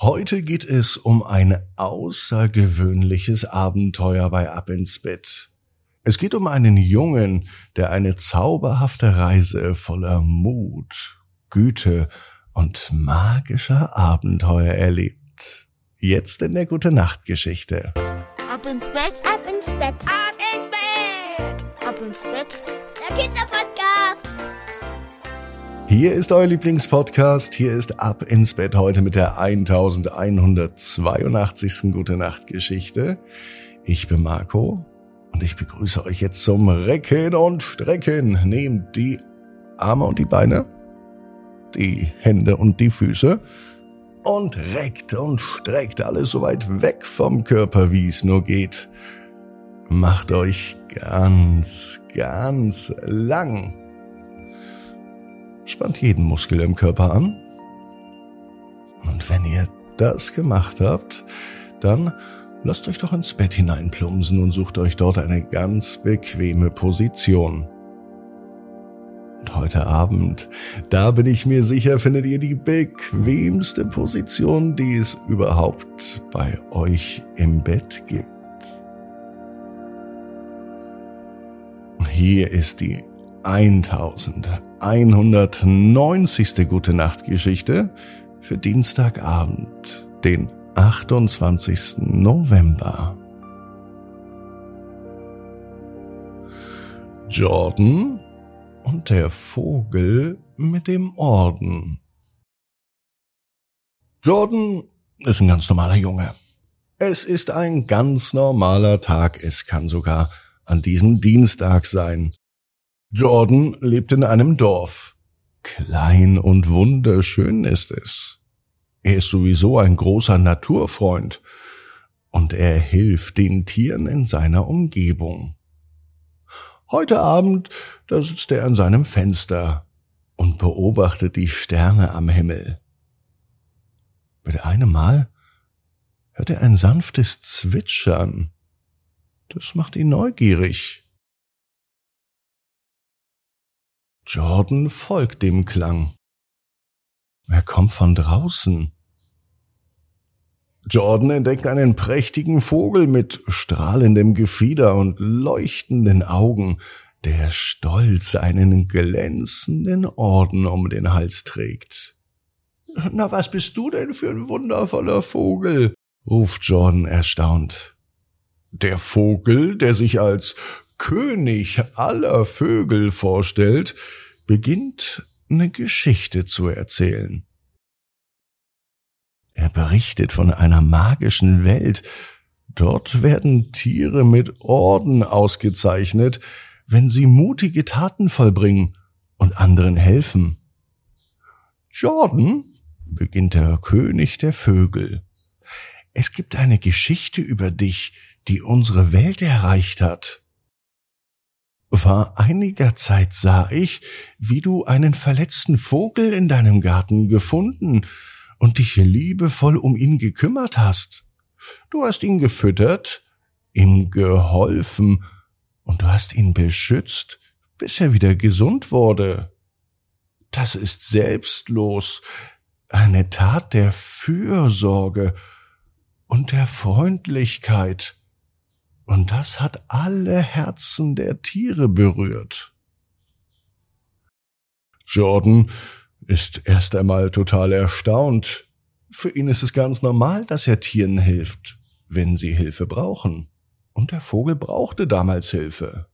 Heute geht es um ein außergewöhnliches Abenteuer bei Ab ins Bett. Es geht um einen Jungen, der eine zauberhafte Reise voller Mut, Güte und magischer Abenteuer erlebt. Jetzt in der Gute Nacht Geschichte. Ab ins Bett, ab ins Bett, ab ins Bett, ab ins Bett. Der Kinderpodcast. Hier ist euer Lieblingspodcast. Hier ist Ab ins Bett heute mit der 1182. Gute Nacht Geschichte. Ich bin Marco und ich begrüße euch jetzt zum Recken und Strecken. Nehmt die Arme und die Beine, die Hände und die Füße und reckt und streckt alles so weit weg vom Körper, wie es nur geht. Macht euch ganz, ganz lang spannt jeden Muskel im Körper an. Und wenn ihr das gemacht habt, dann lasst euch doch ins Bett hineinplumsen und sucht euch dort eine ganz bequeme Position. Und heute Abend, da bin ich mir sicher, findet ihr die bequemste Position, die es überhaupt bei euch im Bett gibt. Hier ist die 1190. Gute Nacht Geschichte für Dienstagabend, den 28. November. Jordan und der Vogel mit dem Orden. Jordan ist ein ganz normaler Junge. Es ist ein ganz normaler Tag, es kann sogar an diesem Dienstag sein. Jordan lebt in einem Dorf. Klein und wunderschön ist es. Er ist sowieso ein großer Naturfreund und er hilft den Tieren in seiner Umgebung. Heute Abend, da sitzt er an seinem Fenster und beobachtet die Sterne am Himmel. Mit einem Mal hört er ein sanftes Zwitschern. Das macht ihn neugierig. Jordan folgt dem Klang. Er kommt von draußen. Jordan entdeckt einen prächtigen Vogel mit strahlendem Gefieder und leuchtenden Augen, der stolz einen glänzenden Orden um den Hals trägt. Na, was bist du denn für ein wundervoller Vogel? ruft Jordan erstaunt. Der Vogel, der sich als König aller Vögel vorstellt, beginnt eine Geschichte zu erzählen. Er berichtet von einer magischen Welt. Dort werden Tiere mit Orden ausgezeichnet, wenn sie mutige Taten vollbringen und anderen helfen. Jordan, beginnt der König der Vögel, es gibt eine Geschichte über dich, die unsere Welt erreicht hat. Vor einiger Zeit sah ich, wie du einen verletzten Vogel in deinem Garten gefunden und dich liebevoll um ihn gekümmert hast. Du hast ihn gefüttert, ihm geholfen und du hast ihn beschützt, bis er wieder gesund wurde. Das ist selbstlos, eine Tat der Fürsorge und der Freundlichkeit. Und das hat alle Herzen der Tiere berührt. Jordan ist erst einmal total erstaunt. Für ihn ist es ganz normal, dass er Tieren hilft, wenn sie Hilfe brauchen. Und der Vogel brauchte damals Hilfe.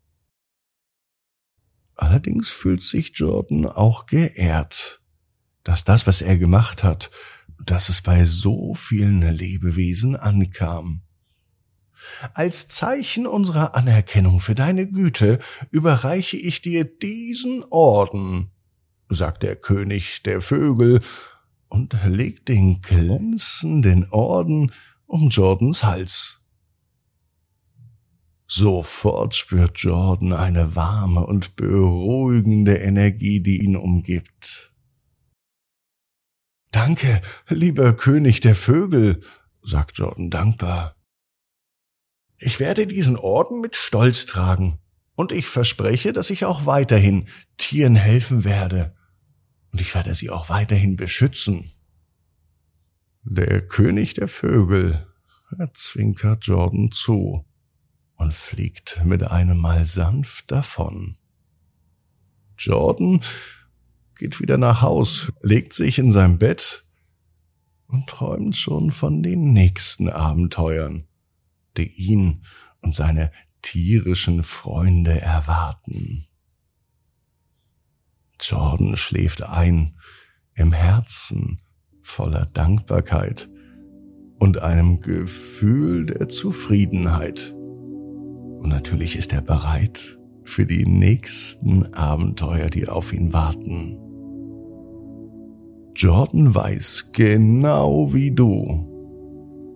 Allerdings fühlt sich Jordan auch geehrt, dass das, was er gemacht hat, dass es bei so vielen Lebewesen ankam. Als Zeichen unserer Anerkennung für deine Güte überreiche ich dir diesen Orden, sagt der König der Vögel und legt den glänzenden Orden um Jordans Hals. Sofort spürt Jordan eine warme und beruhigende Energie, die ihn umgibt. Danke, lieber König der Vögel, sagt Jordan dankbar. Ich werde diesen Orden mit Stolz tragen, und ich verspreche, dass ich auch weiterhin Tieren helfen werde, und ich werde sie auch weiterhin beschützen. Der König der Vögel, er zwinkert Jordan zu und fliegt mit einem Mal sanft davon. Jordan geht wieder nach Haus, legt sich in sein Bett und träumt schon von den nächsten Abenteuern, die ihn und seine tierischen Freunde erwarten. Jordan schläft ein im Herzen voller Dankbarkeit und einem Gefühl der Zufriedenheit. Und natürlich ist er bereit für die nächsten Abenteuer, die auf ihn warten. Jordan weiß genau wie du,